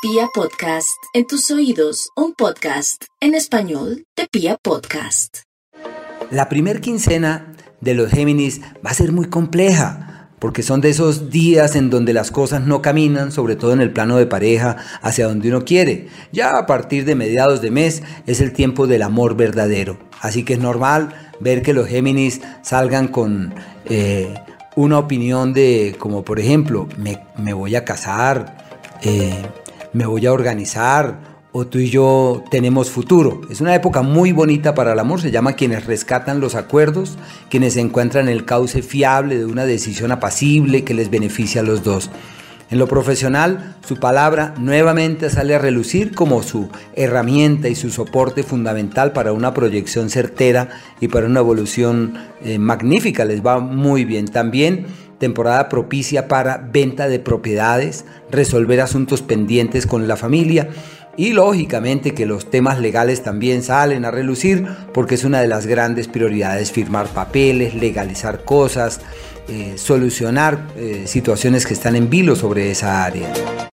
Pia Podcast, en tus oídos, un podcast en español de Pia Podcast. La primer quincena de los Géminis va a ser muy compleja, porque son de esos días en donde las cosas no caminan, sobre todo en el plano de pareja, hacia donde uno quiere. Ya a partir de mediados de mes es el tiempo del amor verdadero. Así que es normal ver que los Géminis salgan con eh, una opinión de, como por ejemplo, me, voy a casar, eh, me voy a organizar o tú y yo tenemos futuro. Es una época muy bonita para el amor, se llama quienes rescatan los acuerdos, quienes encuentran el cauce fiable de una decisión apacible que les beneficia a los dos. En lo profesional, su palabra nuevamente sale a relucir como su herramienta y su soporte fundamental para una proyección certera y para una evolución eh, magnífica. Les va muy bien. También temporada propicia para venta de propiedades, resolver asuntos pendientes con la familia y lógicamente que los temas legales también salen a relucir porque es una de las grandes prioridades firmar papeles, legalizar cosas, eh, solucionar eh, situaciones que están en vilo sobre esa área.